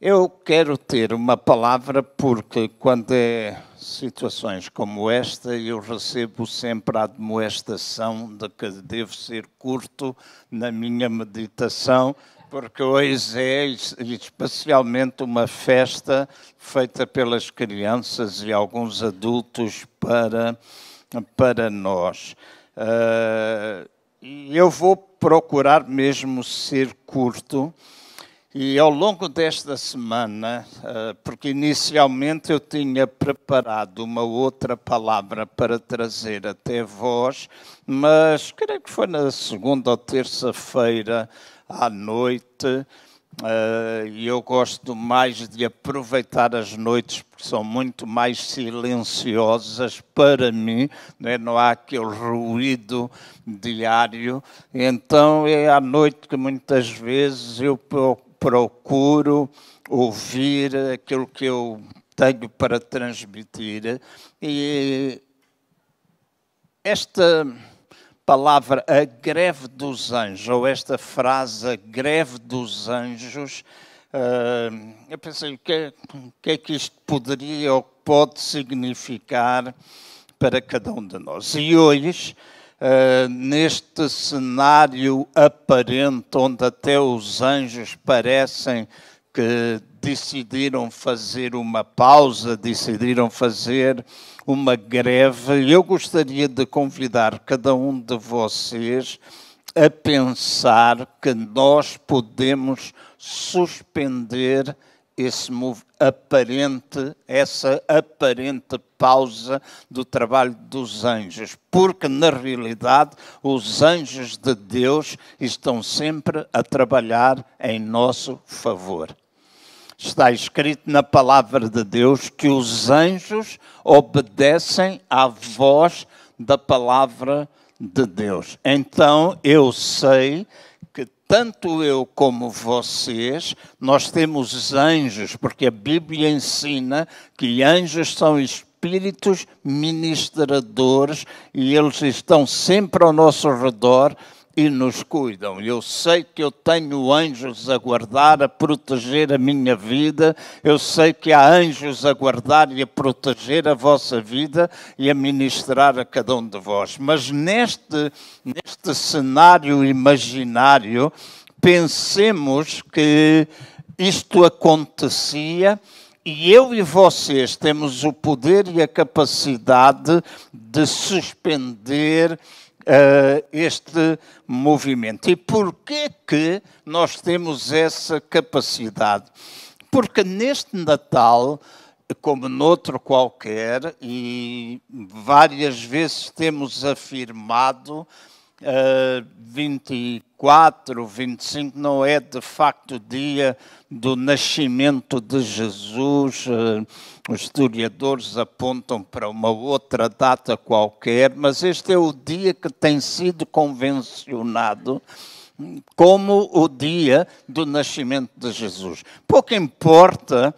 Eu quero ter uma palavra porque quando é situações como esta, eu recebo sempre a admoestação de que devo ser curto na minha meditação, porque hoje é especialmente uma festa feita pelas crianças e alguns adultos para, para nós. Uh, eu vou procurar mesmo ser curto e ao longo desta semana, eh, porque inicialmente eu tinha preparado uma outra palavra para trazer até vós, mas creio que foi na segunda ou terça-feira à noite, eh, e eu gosto mais de aproveitar as noites porque são muito mais silenciosas para mim, não, é? não há aquele ruído diário. Então é à noite que muitas vezes eu procuro ouvir aquilo que eu tenho para transmitir. E esta palavra, a greve dos anjos, ou esta frase, a greve dos anjos, uh, eu pensei, o que, que é que isto poderia ou pode significar para cada um de nós? E hoje uh, neste cenário aparente, onde até os anjos parecem que decidiram fazer uma pausa, decidiram fazer uma greve, eu gostaria de convidar cada um de vocês a pensar que nós podemos suspender esse aparente, essa aparente pausa do trabalho dos anjos, porque na realidade os anjos de Deus estão sempre a trabalhar em nosso favor. Está escrito na palavra de Deus que os anjos obedecem à voz da palavra de Deus. Então eu sei tanto eu como vocês, nós temos anjos, porque a Bíblia ensina que anjos são espíritos ministradores e eles estão sempre ao nosso redor e nos cuidam. Eu sei que eu tenho anjos a guardar, a proteger a minha vida. Eu sei que há anjos a guardar e a proteger a vossa vida e a ministrar a cada um de vós. Mas neste, neste cenário imaginário, pensemos que isto acontecia e eu e vocês temos o poder e a capacidade de suspender uh, este movimento. E porquê que nós temos essa capacidade? Porque neste Natal, como noutro qualquer, e várias vezes temos afirmado, uh, 24, 25 não é de facto o dia do nascimento de Jesus. Uh, os historiadores apontam para uma outra data qualquer, mas este é o dia que tem sido convencionado como o dia do nascimento de Jesus. Pouco importa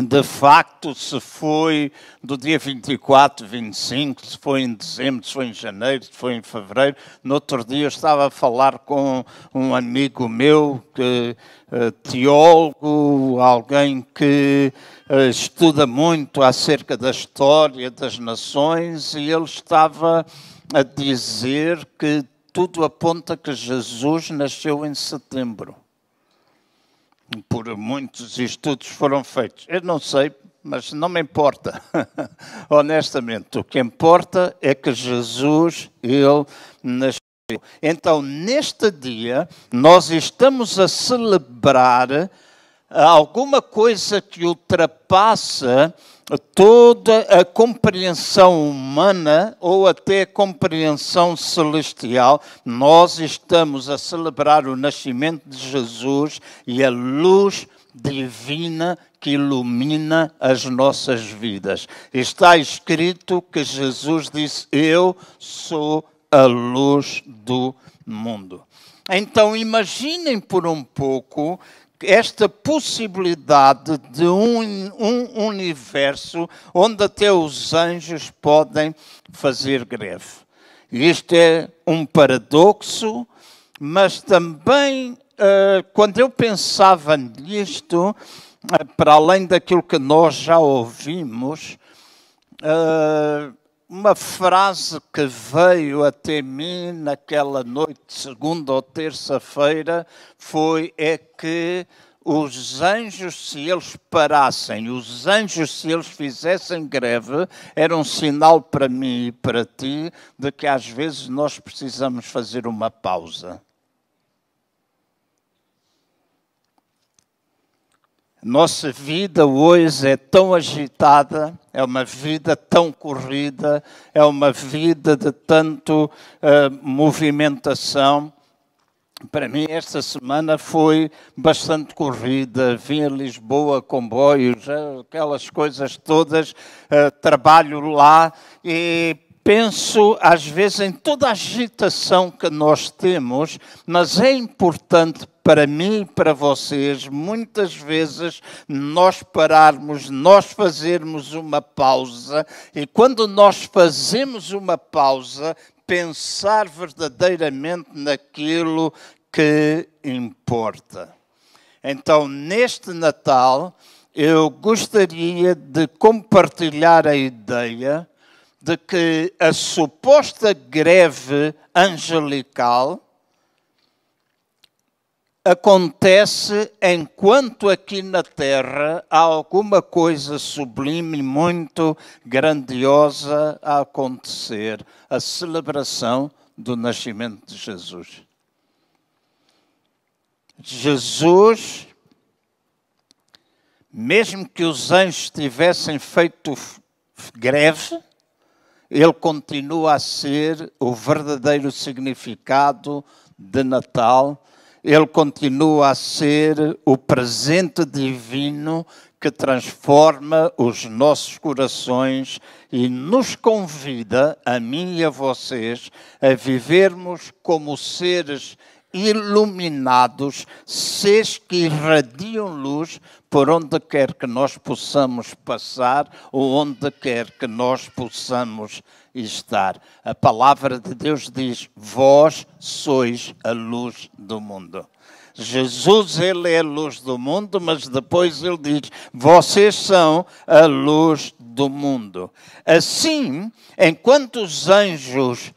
de facto, se foi do dia 24, 25, se foi em dezembro, se foi em janeiro, se foi em fevereiro. No outro dia estava a falar com um amigo meu, que, uh, teólogo, alguém que uh, estuda muito acerca da história das nações, e ele estava a dizer que tudo aponta que Jesus nasceu em setembro por muitos estudos foram feitos. Eu não sei, mas não me importa. Honestamente, o que importa é que Jesus, ele nasceu. Então, neste dia, nós estamos a celebrar alguma coisa que ultrapassa toda a compreensão humana ou até a compreensão celestial, nós estamos a celebrar o nascimento de Jesus e a luz divina que ilumina as nossas vidas. Está escrito que Jesus disse: Eu sou a luz do mundo. Então imaginem por um pouco esta possibilidade de um, um universo onde até os anjos podem fazer greve. Isto é um paradoxo, mas também uh, quando eu pensava nisto, uh, para além daquilo que nós já ouvimos, uh, uma frase que veio até mim naquela noite, segunda ou terça-feira, foi é que os anjos, se eles parassem, os anjos, se eles fizessem greve, era um sinal para mim e para ti de que às vezes nós precisamos fazer uma pausa. Nossa vida hoje é tão agitada, é uma vida tão corrida, é uma vida de tanto uh, movimentação. Para mim, esta semana foi bastante corrida. Vim a Lisboa, comboios, aquelas coisas todas. Uh, trabalho lá e penso às vezes em toda a agitação que nós temos, mas é importante para mim e para vocês, muitas vezes nós pararmos, nós fazermos uma pausa, e quando nós fazemos uma pausa, pensar verdadeiramente naquilo que importa. Então, neste Natal, eu gostaria de compartilhar a ideia de que a suposta greve angelical acontece enquanto aqui na Terra há alguma coisa sublime, muito grandiosa a acontecer a celebração do nascimento de Jesus. Jesus, mesmo que os anjos tivessem feito greve, ele continua a ser o verdadeiro significado de Natal. Ele continua a ser o presente divino que transforma os nossos corações e nos convida, a mim e a vocês, a vivermos como seres iluminados, seres que irradiam luz por onde quer que nós possamos passar ou onde quer que nós possamos estar. A palavra de Deus diz: Vós sois a luz do mundo. Jesus, ele é a luz do mundo, mas depois ele diz: Vocês são a luz do mundo. Assim, enquanto os anjos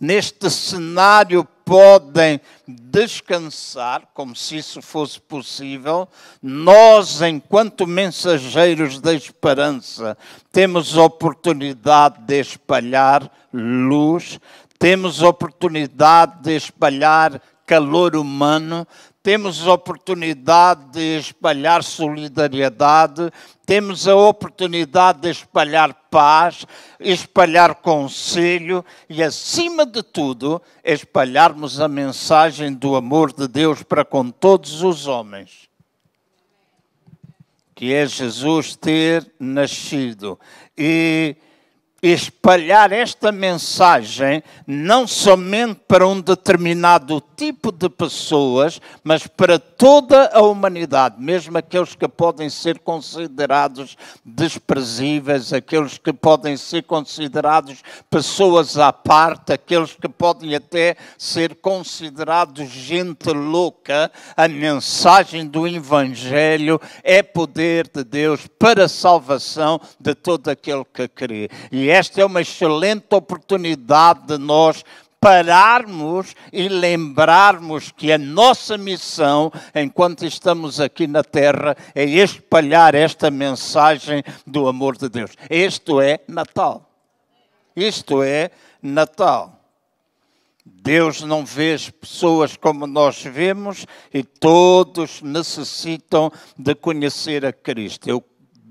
neste cenário podem descansar, como se isso fosse possível, nós, enquanto mensageiros da esperança, temos oportunidade de espalhar luz, temos oportunidade de espalhar calor humano, temos a oportunidade de espalhar solidariedade, temos a oportunidade de espalhar paz, espalhar conselho e, acima de tudo, espalharmos a mensagem do amor de Deus para com todos os homens. Que é Jesus ter nascido. E espalhar esta mensagem não somente para um determinado tipo de pessoas, mas para toda a humanidade, mesmo aqueles que podem ser considerados desprezíveis, aqueles que podem ser considerados pessoas à parte, aqueles que podem até ser considerados gente louca, a mensagem do Evangelho é poder de Deus para a salvação de todo aquele que crê. E esta é uma excelente oportunidade de nós pararmos e lembrarmos que a nossa missão, enquanto estamos aqui na Terra, é espalhar esta mensagem do amor de Deus. Isto é Natal. Isto é Natal. Deus não vê as pessoas como nós vemos e todos necessitam de conhecer a Cristo. Eu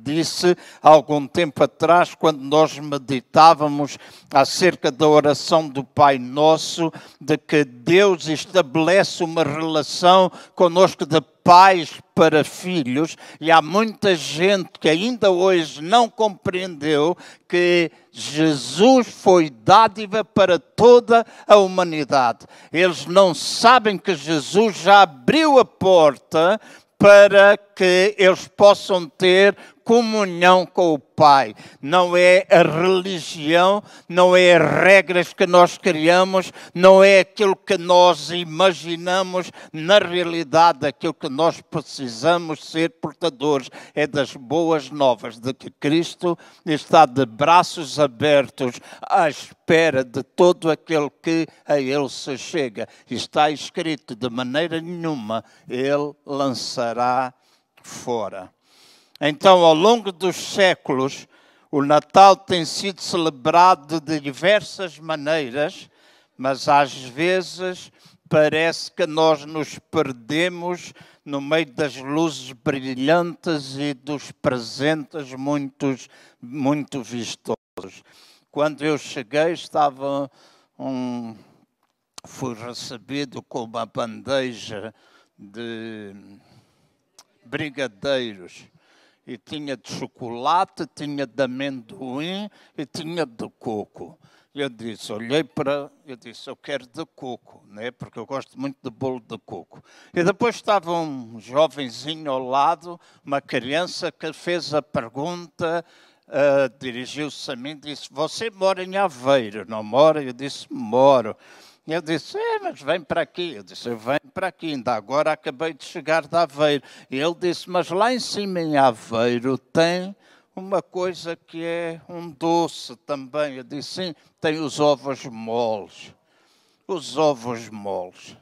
disse algum tempo atrás, quando nós meditávamos acerca da oração do Pai Nosso, de que Deus estabelece uma relação conosco de pais para filhos, e há muita gente que ainda hoje não compreendeu que Jesus foi dádiva para toda a humanidade. Eles não sabem que Jesus já abriu a porta para que eles possam ter comunhão com o Pai. Não é a religião, não é as regras que nós criamos, não é aquilo que nós imaginamos. Na realidade, aquilo que nós precisamos ser portadores é das boas novas de que Cristo está de braços abertos à espera de todo aquele que a Ele se chega. Está escrito de maneira nenhuma, Ele lançará fora. Então, ao longo dos séculos, o Natal tem sido celebrado de diversas maneiras, mas às vezes parece que nós nos perdemos no meio das luzes brilhantes e dos presentes muitos, muito vistosos. Quando eu cheguei, estava um, fui recebido com uma bandeja de brigadeiros e tinha de chocolate, tinha de amendoim e tinha de coco. Eu disse, olhei para, eu disse, eu quero de coco, né? porque eu gosto muito de bolo de coco. E depois estava um jovenzinho ao lado, uma criança que fez a pergunta, uh, dirigiu-se a mim e disse, você mora em Aveiro, não mora? Eu disse, moro. Eu disse, é, mas vem para aqui. Eu disse, eu venho para aqui, ainda agora acabei de chegar de Aveiro. E ele disse, mas lá em cima em Aveiro tem uma coisa que é um doce também. Eu disse, sim, tem os ovos moles. Os ovos moles.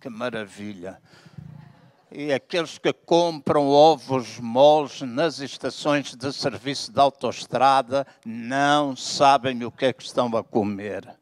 Que maravilha. E aqueles que compram ovos moles nas estações de serviço de autoestrada não sabem o que é que estão a comer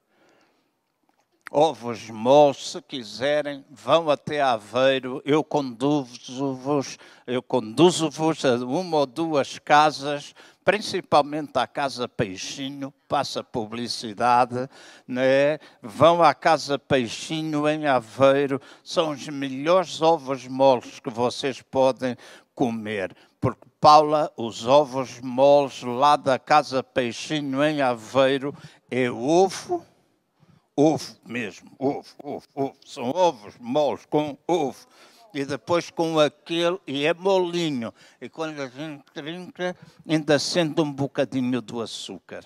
ovos moles, se quiserem, vão até Aveiro, eu conduzo-vos, eu conduzo-vos a uma ou duas casas, principalmente à Casa Peixinho, passa publicidade, né? vão à Casa Peixinho em Aveiro, são os melhores ovos moles que vocês podem comer. Porque, Paula, os ovos moles lá da Casa Peixinho em Aveiro é ovo, ovo mesmo, ovo, ovo, ovo. São ovos moles com ovo. E depois com aquele, e é molinho. E quando a gente trinca, ainda sente um bocadinho do açúcar.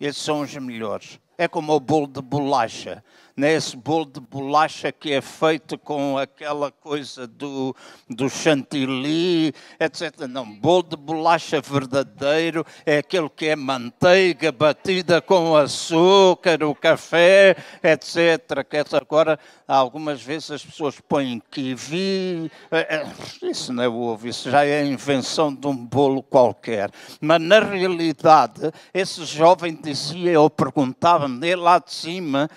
Esses são os melhores. É como o bolo de bolacha nesse bolo de bolacha que é feito com aquela coisa do, do chantilly, etc. Não, bolo de bolacha verdadeiro é aquele que é manteiga batida com açúcar, o café, etc. Agora, algumas vezes as pessoas põem kiwi, é, é, isso não é ovo, isso já é a invenção de um bolo qualquer. Mas na realidade, esse jovem dizia, eu perguntava-me lá de cima,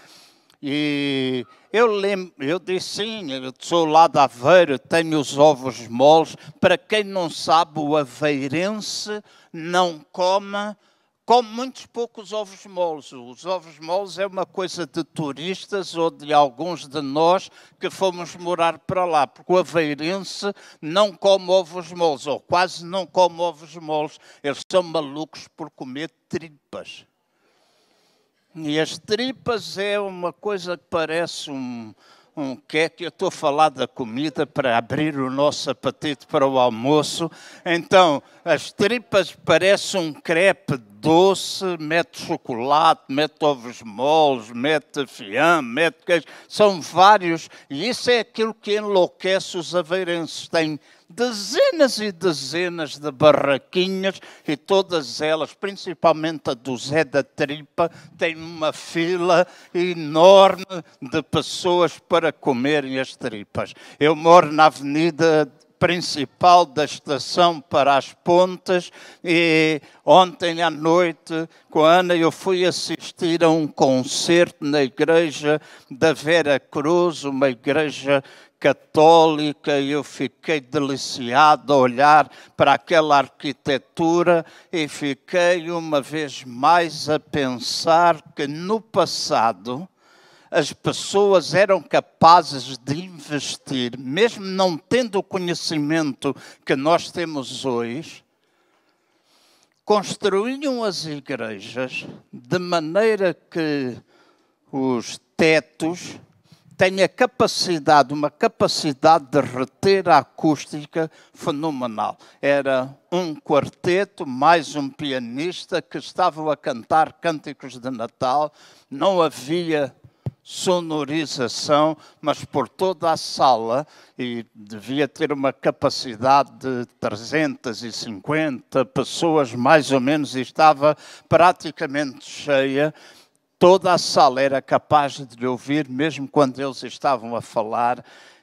e eu lembro, eu disse sim, eu sou lá da Aveiro, tenho os ovos moles. Para quem não sabe, o aveirense não come, come muitos poucos ovos moles. Os ovos moles é uma coisa de turistas ou de alguns de nós que fomos morar para lá, porque o aveirense não come ovos moles, ou quase não come ovos moles. Eles são malucos por comer tripas. E as tripas é uma coisa que parece um, um queque. Eu estou a falar da comida para abrir o nosso apetite para o almoço. Então, as tripas parecem um crepe doce, mete chocolate, mete ovos moles, mete fiambre, mete queijo. São vários. E isso é aquilo que enlouquece os aveirenses. Tem dezenas e dezenas de barraquinhas e todas elas, principalmente a do Zé da Tripa, tem uma fila enorme de pessoas para comerem as tripas. Eu moro na Avenida principal da estação para as pontes e ontem à noite com a Ana eu fui assistir a um concerto na igreja da Vera Cruz, uma igreja católica, eu fiquei deliciado a olhar para aquela arquitetura e fiquei uma vez mais a pensar que no passado as pessoas eram capazes de investir, mesmo não tendo o conhecimento que nós temos hoje, construíam as igrejas de maneira que os tetos tem a capacidade, uma capacidade de reter a acústica fenomenal. Era um quarteto, mais um pianista que estavam a cantar cânticos de Natal, não havia sonorização, mas por toda a sala, e devia ter uma capacidade de 350 pessoas, mais ou menos, e estava praticamente cheia. Toda a sala era capaz de ouvir, mesmo quando eles estavam a falar,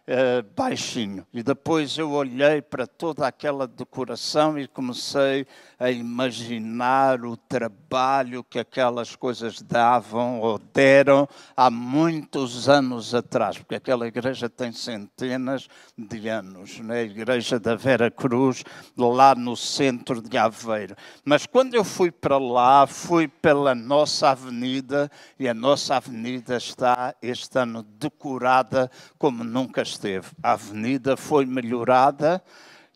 uh, baixinho. E depois eu olhei para toda aquela decoração e comecei a imaginar o trabalho que aquelas coisas davam ou deram há muitos anos atrás, porque aquela igreja tem centenas de anos, né? a igreja da Vera Cruz, lá no centro de Aveiro. Mas quando eu fui para lá, fui pela nossa avenida e a nossa avenida está este ano decorada como nunca esteve. A avenida foi melhorada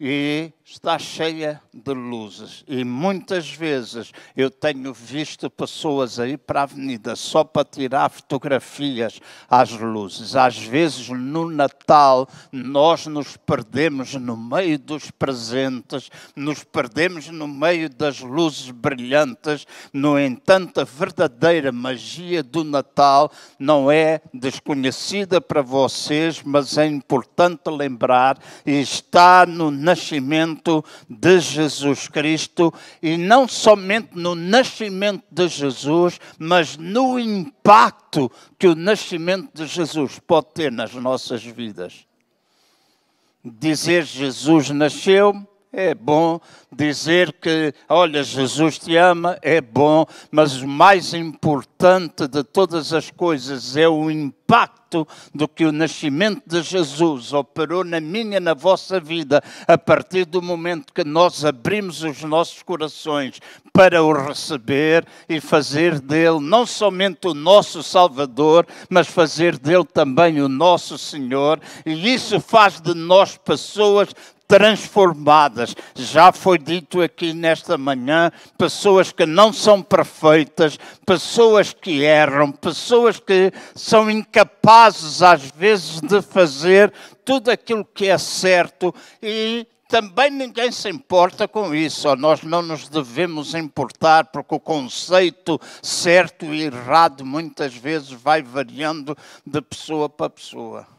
e está cheia de luzes. E muitas vezes eu tenho visto pessoas aí para a avenida só para tirar fotografias às luzes. Às vezes no Natal nós nos perdemos no meio dos presentes, nos perdemos no meio das luzes brilhantes. No entanto, a verdadeira magia do Natal não é desconhecida para vocês, mas é importante lembrar e está no nascimento nascimento de Jesus Cristo e não somente no nascimento de Jesus, mas no impacto que o nascimento de Jesus pode ter nas nossas vidas. Dizer Jesus nasceu é bom dizer que, olha, Jesus te ama, é bom, mas o mais importante de todas as coisas é o impacto do que o nascimento de Jesus operou na minha na vossa vida, a partir do momento que nós abrimos os nossos corações para o receber e fazer dele não somente o nosso Salvador, mas fazer dele também o nosso Senhor, e isso faz de nós pessoas transformadas. Já foi dito aqui nesta manhã: pessoas que não são perfeitas, pessoas que erram, pessoas que são incapazes, às vezes, de fazer tudo aquilo que é certo e também ninguém se importa com isso, nós não nos devemos importar, porque o conceito certo e errado muitas vezes vai variando de pessoa para pessoa.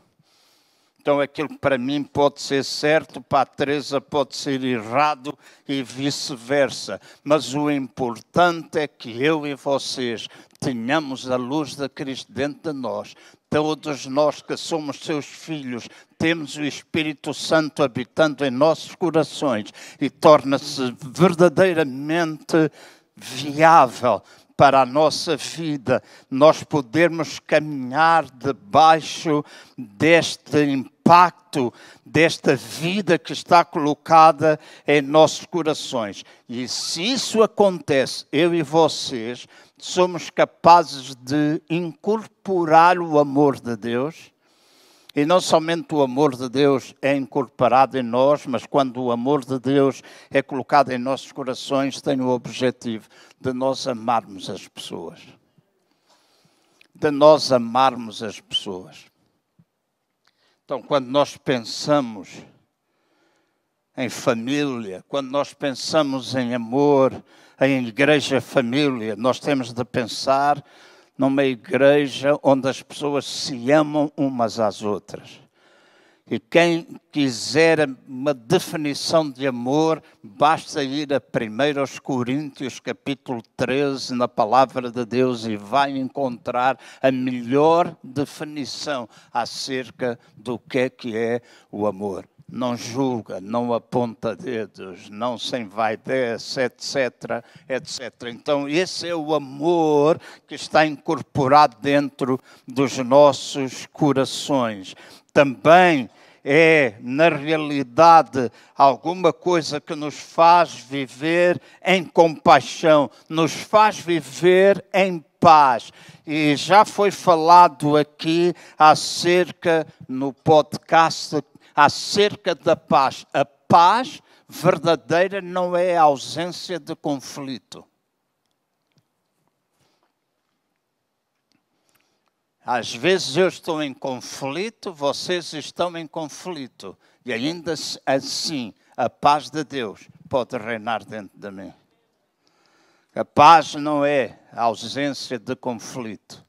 Então, aquilo para mim pode ser certo, para a Teresa pode ser errado e vice-versa. Mas o importante é que eu e vocês tenhamos a luz de Cristo dentro de nós. Todos nós que somos seus filhos, temos o Espírito Santo habitando em nossos corações e torna-se verdadeiramente viável para a nossa vida, nós podermos caminhar debaixo deste impacto, desta vida que está colocada em nossos corações. E se isso acontece, eu e vocês somos capazes de incorporar o amor de Deus e não somente o amor de Deus é incorporado em nós, mas quando o amor de Deus é colocado em nossos corações, tem o objetivo de nós amarmos as pessoas. De nós amarmos as pessoas. Então, quando nós pensamos em família, quando nós pensamos em amor, em igreja família, nós temos de pensar numa igreja onde as pessoas se amam umas às outras. E quem quiser uma definição de amor, basta ir a 1 Coríntios, capítulo 13, na palavra de Deus, e vai encontrar a melhor definição acerca do que é que é o amor não julga, não aponta dedos, não se envaidece, etc, etc. Então, esse é o amor que está incorporado dentro dos nossos corações. Também é, na realidade, alguma coisa que nos faz viver em compaixão, nos faz viver em paz. E já foi falado aqui acerca no podcast acerca da paz. A paz verdadeira não é a ausência de conflito. Às vezes eu estou em conflito, vocês estão em conflito. E ainda assim, a paz de Deus pode reinar dentro de mim. A paz não é a ausência de conflito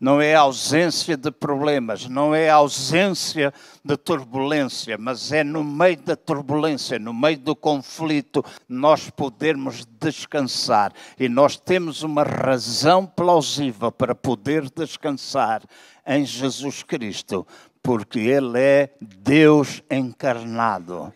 não é ausência de problemas, não é ausência de turbulência, mas é no meio da turbulência, no meio do conflito, nós podermos descansar. E nós temos uma razão plausível para poder descansar em Jesus Cristo, porque Ele é Deus encarnado.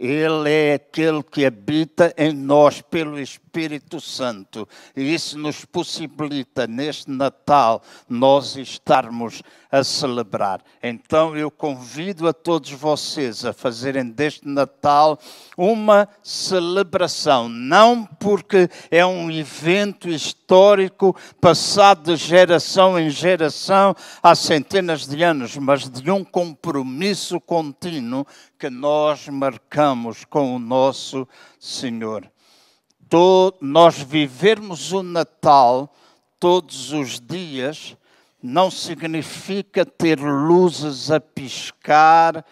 Ele é aquele que habita em nós pelo Espírito Santo. E isso nos possibilita, neste Natal, nós estarmos a celebrar. Então eu convido a todos vocês a fazerem deste Natal uma celebração, não porque é um evento histórico passado de geração em geração há centenas de anos, mas de um compromisso contínuo que nós marcamos com o nosso Senhor. nós vivermos o Natal todos os dias não significa ter luzes a piscar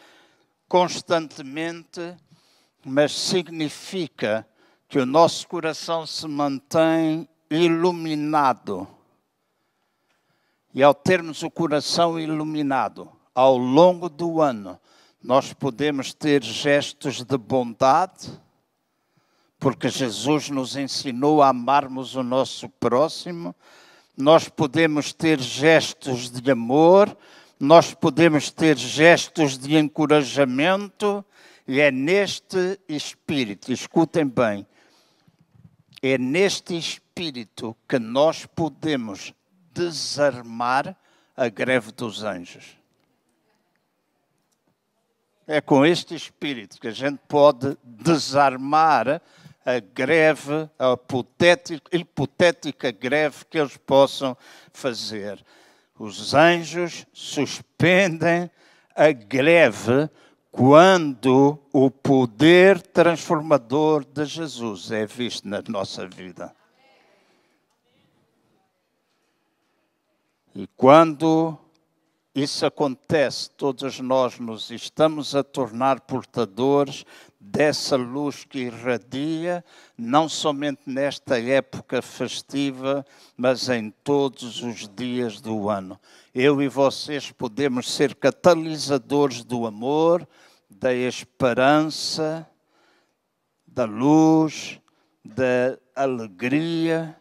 constantemente, mas significa que o nosso coração se mantém iluminado. E ao termos o coração iluminado ao longo do ano, nós podemos ter gestos de bondade, porque Jesus nos ensinou a amarmos o nosso próximo nós podemos ter gestos de amor, nós podemos ter gestos de encorajamento, e é neste espírito, escutem bem, é neste espírito que nós podemos desarmar a greve dos anjos. É com este espírito que a gente pode desarmar a greve, a hipotética, hipotética greve que eles possam fazer. Os anjos suspendem a greve quando o poder transformador de Jesus é visto na nossa vida. E quando isso acontece, todos nós nos estamos a tornar portadores dessa luz que irradia, não somente nesta época festiva, mas em todos os dias do ano. Eu e vocês podemos ser catalisadores do amor, da esperança, da luz, da alegria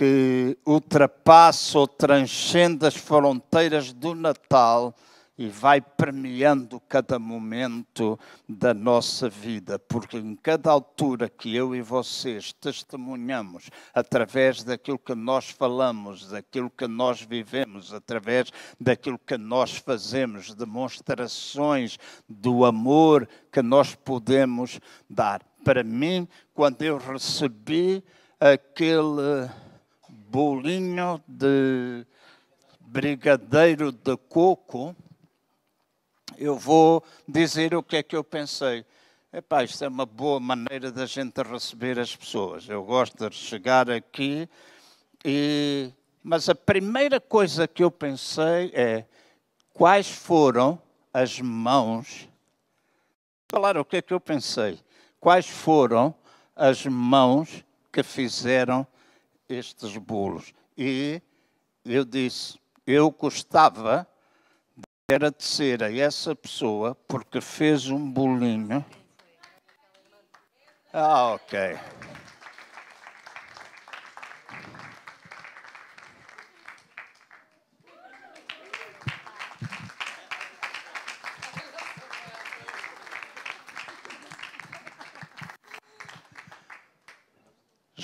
que ultrapassa ou transcende as fronteiras do Natal e vai premiando cada momento da nossa vida, porque em cada altura que eu e vocês testemunhamos, através daquilo que nós falamos, daquilo que nós vivemos, através daquilo que nós fazemos, demonstrações do amor que nós podemos dar. Para mim, quando eu recebi aquele bolinho de brigadeiro de coco, eu vou dizer o que é que eu pensei. Epá, isto é uma boa maneira da gente receber as pessoas. Eu gosto de chegar aqui e... Mas a primeira coisa que eu pensei é quais foram as mãos... Falar o que é que eu pensei. Quais foram as mãos que fizeram estes bolos? E eu disse, eu gostava agradecer a essa pessoa porque fez um bolinho. Ah, ok.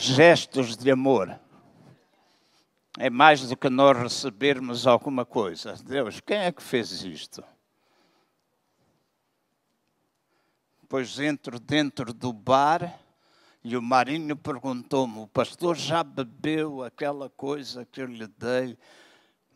Gestos de amor é mais do que nós recebermos alguma coisa. Deus, quem é que fez isto? Pois entro dentro do bar e o Marinho perguntou-me: o pastor já bebeu aquela coisa que eu lhe dei?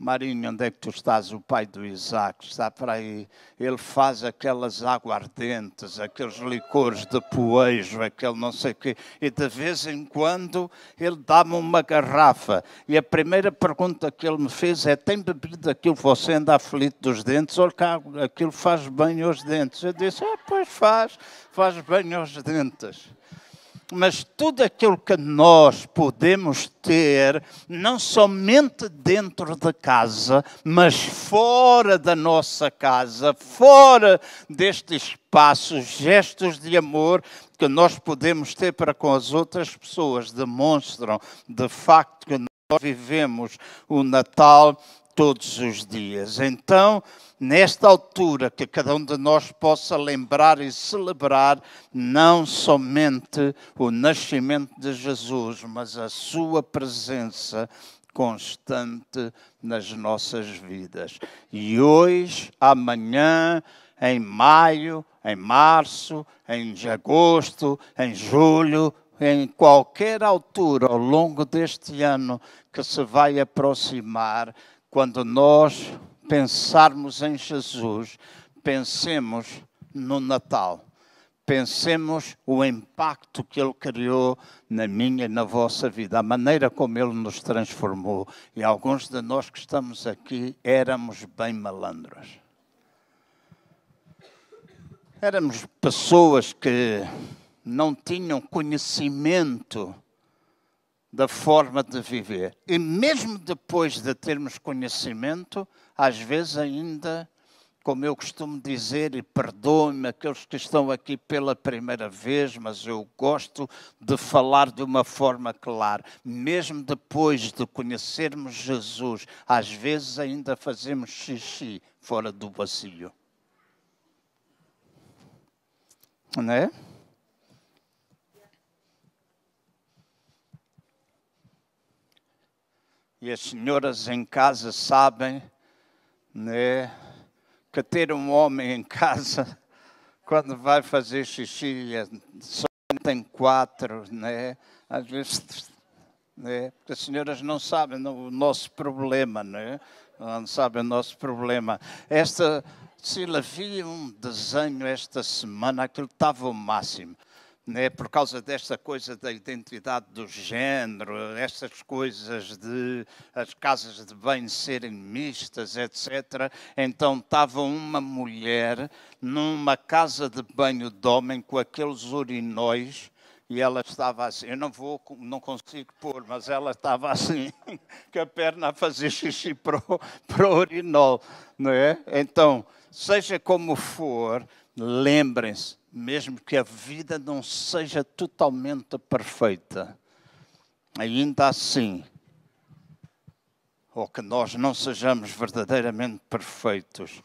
Marinho, onde é que tu estás? O pai do Isaac está para aí. Ele faz aquelas aguardentes, aqueles licores de poejo, aquele não sei o quê. E de vez em quando ele dá-me uma garrafa. E a primeira pergunta que ele me fez é: tem bebido aquilo? Você anda aflito dos dentes? Olha cá, aquilo faz bem aos dentes. Eu disse: ah, pois faz, faz bem aos dentes mas tudo aquilo que nós podemos ter, não somente dentro da casa, mas fora da nossa casa, fora deste espaço, gestos de amor que nós podemos ter para com as outras pessoas, demonstram de facto que nós vivemos o Natal todos os dias. Então, nesta altura, que cada um de nós possa lembrar e celebrar não somente o nascimento de Jesus, mas a sua presença constante nas nossas vidas. E hoje, amanhã, em maio, em março, em agosto, em julho, em qualquer altura ao longo deste ano que se vai aproximar, quando nós pensarmos em Jesus, pensemos no Natal. Pensemos o impacto que Ele criou na minha e na vossa vida, a maneira como Ele nos transformou. E alguns de nós que estamos aqui éramos bem malandros. Éramos pessoas que não tinham conhecimento da forma de viver. E mesmo depois de termos conhecimento, às vezes ainda, como eu costumo dizer, e perdoe-me aqueles que estão aqui pela primeira vez, mas eu gosto de falar de uma forma clara. Mesmo depois de conhecermos Jesus, às vezes ainda fazemos xixi fora do vazio. Não é? E as senhoras em casa sabem né, que ter um homem em casa, quando vai fazer xixi, é, só tem quatro, né? às vezes. Né? Porque as senhoras não sabem o nosso problema, né? não sabem o nosse problema. Esta, se vi um desenho esta semana, aquilo estava o máximo né, por causa desta coisa da identidade do género, estas coisas de as casas de banho serem mistas, etc. Então estava uma mulher numa casa de banho de homem com aqueles urinóis e ela estava assim, eu não vou, não consigo pôr, mas ela estava assim, com a perna a fazer xixi para o, para o urinol, não é? Então, seja como for, lembrem-se, mesmo que a vida não seja totalmente perfeita, ainda assim, ou que nós não sejamos verdadeiramente perfeitos,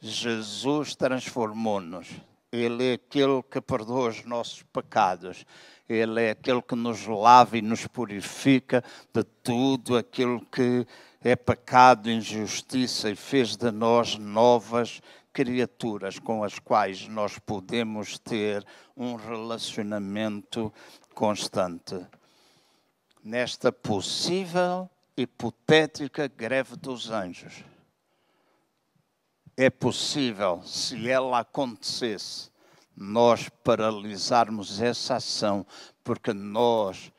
Jesus transformou-nos. Ele é aquele que perdoa os nossos pecados. Ele é aquele que nos lava e nos purifica de tudo aquilo que é pecado, injustiça e fez de nós novas criaturas com as quais nós podemos ter um relacionamento constante. Nesta possível, hipotética greve dos anjos. É possível, se ela acontecesse, nós paralisarmos essa ação, porque nós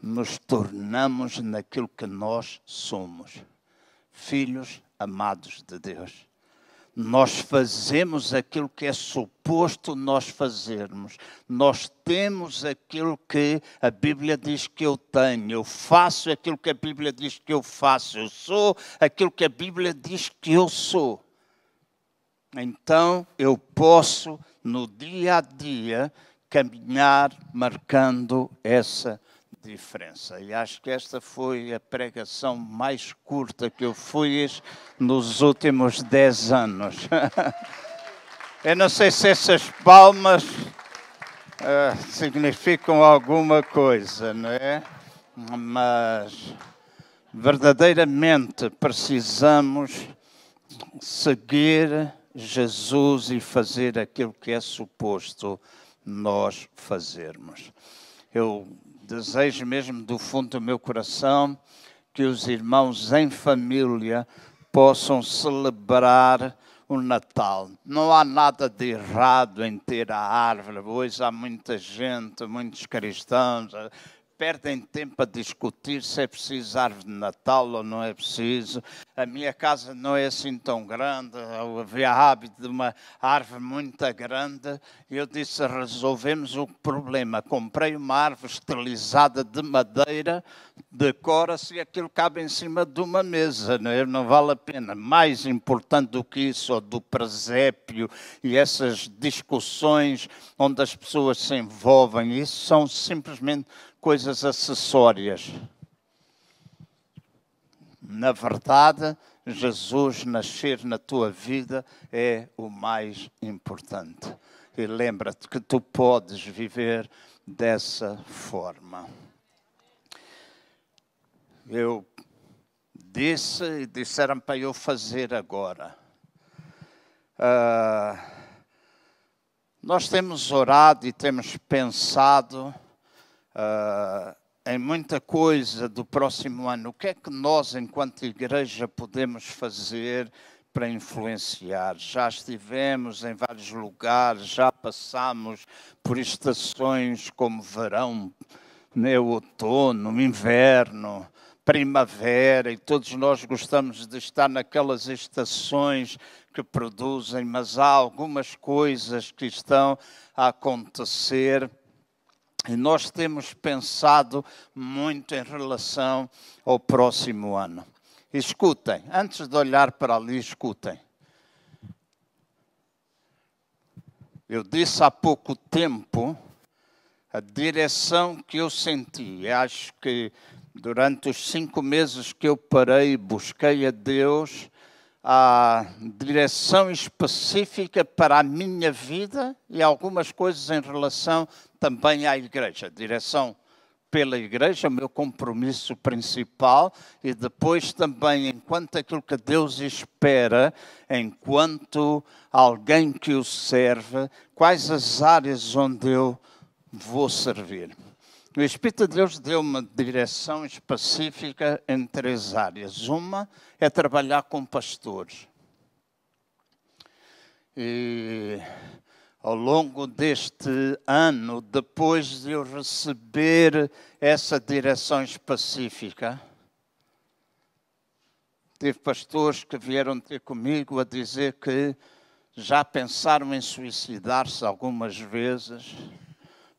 nos tornamos naquilo que nós somos, filhos amados de Deus nós fazemos aquilo que é suposto nós fazermos. Nós temos aquilo que a Bíblia diz que eu tenho. Eu faço aquilo que a Bíblia diz que eu faço. Eu sou aquilo que a Bíblia diz que eu sou. Então eu posso, no dia a dia, caminhar marcando essa diferença. E acho que esta foi a pregação mais curta que eu fiz nos últimos dez anos. eu não sei se essas palmas uh, significam alguma coisa, não é? Mas verdadeiramente precisamos seguir Jesus e fazer aquilo que é suposto nós fazermos. Eu desejo mesmo do fundo do meu coração que os irmãos em família possam celebrar o Natal. Não há nada de errado em ter a árvore. Hoje há muita gente, muitos cristãos perdem tempo a discutir se é preciso árvore de Natal ou não é preciso. A minha casa não é assim tão grande, havia hábito de uma árvore muito grande. Eu disse: resolvemos o problema. Comprei uma árvore estilizada de madeira, decora-se e aquilo cabe em cima de uma mesa, não, é? não vale a pena. Mais importante do que isso, ou do presépio e essas discussões onde as pessoas se envolvem, isso são simplesmente coisas acessórias. Na verdade, Jesus nascer na tua vida é o mais importante. E lembra-te que tu podes viver dessa forma. Eu disse e disseram para eu fazer agora. Uh, nós temos orado e temos pensado uh, em muita coisa do próximo ano. O que é que nós, enquanto igreja, podemos fazer para influenciar? Já estivemos em vários lugares, já passamos por estações como verão, né, outono, inverno primavera e todos nós gostamos de estar naquelas estações que produzem, mas há algumas coisas que estão a acontecer nós temos pensado muito em relação ao próximo ano. Escutem, antes de olhar para ali, escutem. Eu disse há pouco tempo a direção que eu senti. Acho que durante os cinco meses que eu parei, busquei a Deus, a direção específica para a minha vida e algumas coisas em relação também à igreja. Direção pela igreja, o meu compromisso principal, e depois também, enquanto aquilo que Deus espera, enquanto alguém que o serve, quais as áreas onde eu vou servir. O Espírito de Deus deu uma direção específica em três áreas. Uma é trabalhar com pastores. E ao longo deste ano, depois de eu receber essa direção específica, tive pastores que vieram ter comigo a dizer que já pensaram em suicidar-se algumas vezes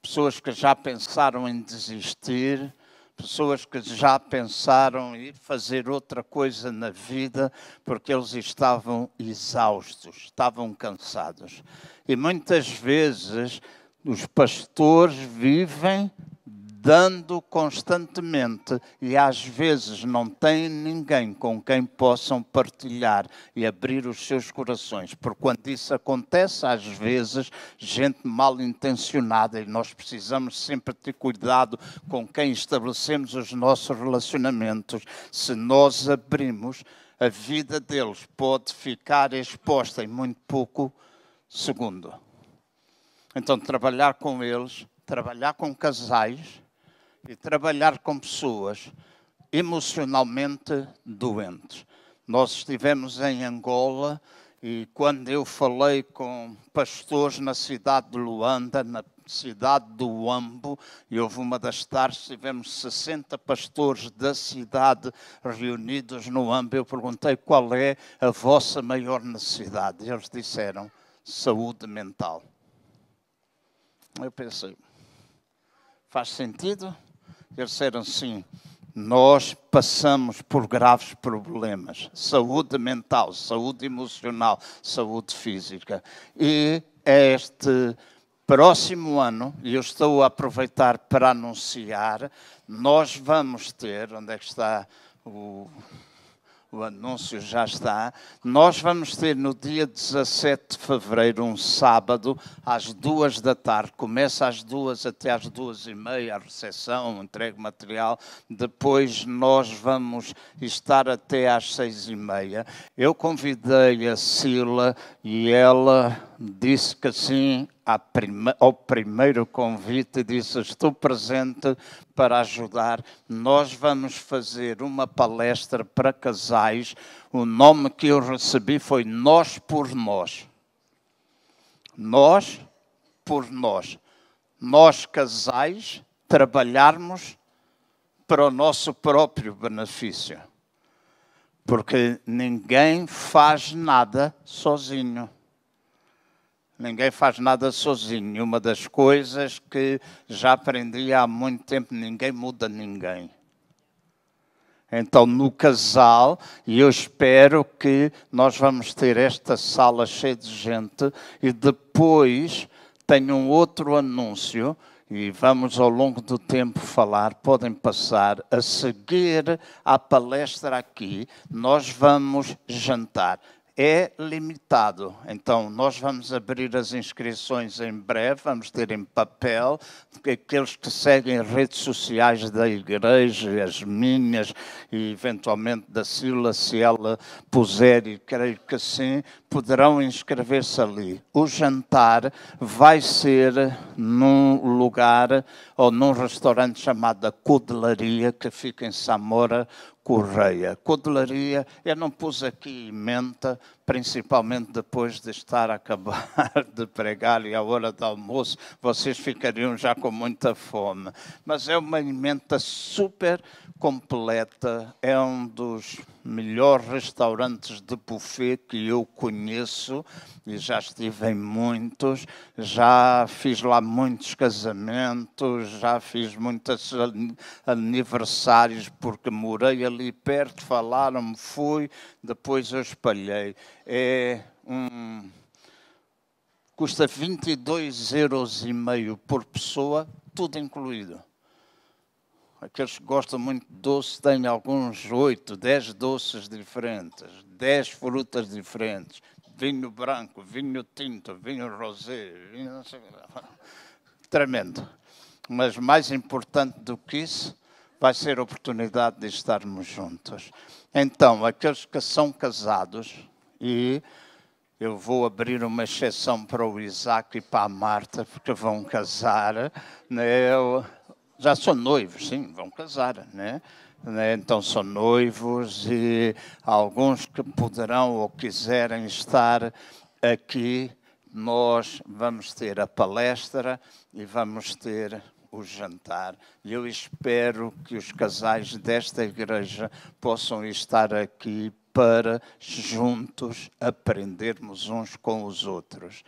pessoas que já pensaram em desistir, pessoas que já pensaram em fazer outra coisa na vida porque eles estavam exaustos, estavam cansados. E muitas vezes os pastores vivem dando constantemente e às vezes não têm ninguém com quem possam partilhar e abrir os seus corações. Porque quando isso acontece, às vezes, gente mal intencionada, e nós precisamos sempre ter cuidado com quem estabelecemos os nossos relacionamentos, se nós abrimos, a vida deles pode ficar exposta em muito pouco segundo. Então, trabalhar com eles, trabalhar com casais, e trabalhar com pessoas emocionalmente doentes. Nós estivemos em Angola e quando eu falei com pastores na cidade de Luanda, na cidade do Uambo, e houve uma das tardes, tivemos 60 pastores da cidade reunidos no Uambo, eu perguntei qual é a vossa maior necessidade. E eles disseram saúde mental. Eu pensei, faz sentido? Eles disseram sim, nós passamos por graves problemas, saúde mental, saúde emocional, saúde física. E este próximo ano, e eu estou a aproveitar para anunciar, nós vamos ter, onde é que está o o anúncio já está. Nós vamos ter no dia 17 de fevereiro, um sábado, às duas da tarde. Começa às duas até às duas e meia a recepção, entregue material. Depois nós vamos estar até às seis e meia. Eu convidei a Sila e ela disse que sim, ao primeiro convite disse: Estou presente para ajudar. Nós vamos fazer uma palestra para casais. O nome que eu recebi foi Nós por Nós. Nós por nós. Nós, casais, trabalharmos para o nosso próprio benefício. Porque ninguém faz nada sozinho. Ninguém faz nada sozinho. Uma das coisas que já aprendi há muito tempo: ninguém muda ninguém. Então, no casal, e eu espero que nós vamos ter esta sala cheia de gente e depois tenho um outro anúncio e vamos ao longo do tempo falar, podem passar a seguir à palestra aqui, nós vamos jantar é limitado. Então, nós vamos abrir as inscrições em breve, vamos ter em papel, aqueles que seguem redes sociais da igreja, as minhas e eventualmente da Sila, se ela puser, e creio que sim, poderão inscrever-se ali. O jantar vai ser num lugar ou num restaurante chamado Codelaria, que fica em Samora, Correia. Codelaria, eu não pus aqui menta, principalmente depois de estar a acabar de pregar e a hora do almoço, vocês ficariam já com muita fome. Mas é uma emenda super completa, é um dos melhores restaurantes de buffet que eu conheço e já estive em muitos, já fiz lá muitos casamentos, já fiz muitos aniversários porque morei ali perto, falaram-me, fui, depois eu espalhei. É um custa 22 euros e meio por pessoa, tudo incluído. Aqueles que gostam muito de doce têm alguns oito, dez doces diferentes, dez frutas diferentes, vinho branco, vinho tinto, vinho rosé, vinho... tremendo. Mas mais importante do que isso, vai ser a oportunidade de estarmos juntos. Então, aqueles que são casados, e eu vou abrir uma exceção para o Isaac e para a Marta, porque vão casar, né? Eu, já são noivos, sim, vão casar, né? né? Então são noivos e alguns que poderão ou quiserem estar aqui, nós vamos ter a palestra e vamos ter o jantar. E eu espero que os casais desta igreja possam estar aqui para juntos aprendermos uns com os outros.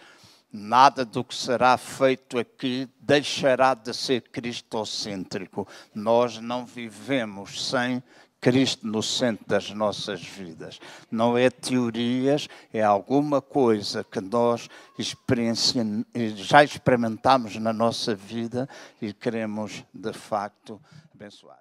Nada do que será feito aqui deixará de ser cristocêntrico. Nós não vivemos sem Cristo no centro das nossas vidas. Não é teorias, é alguma coisa que nós já experimentamos na nossa vida e queremos, de facto, abençoar.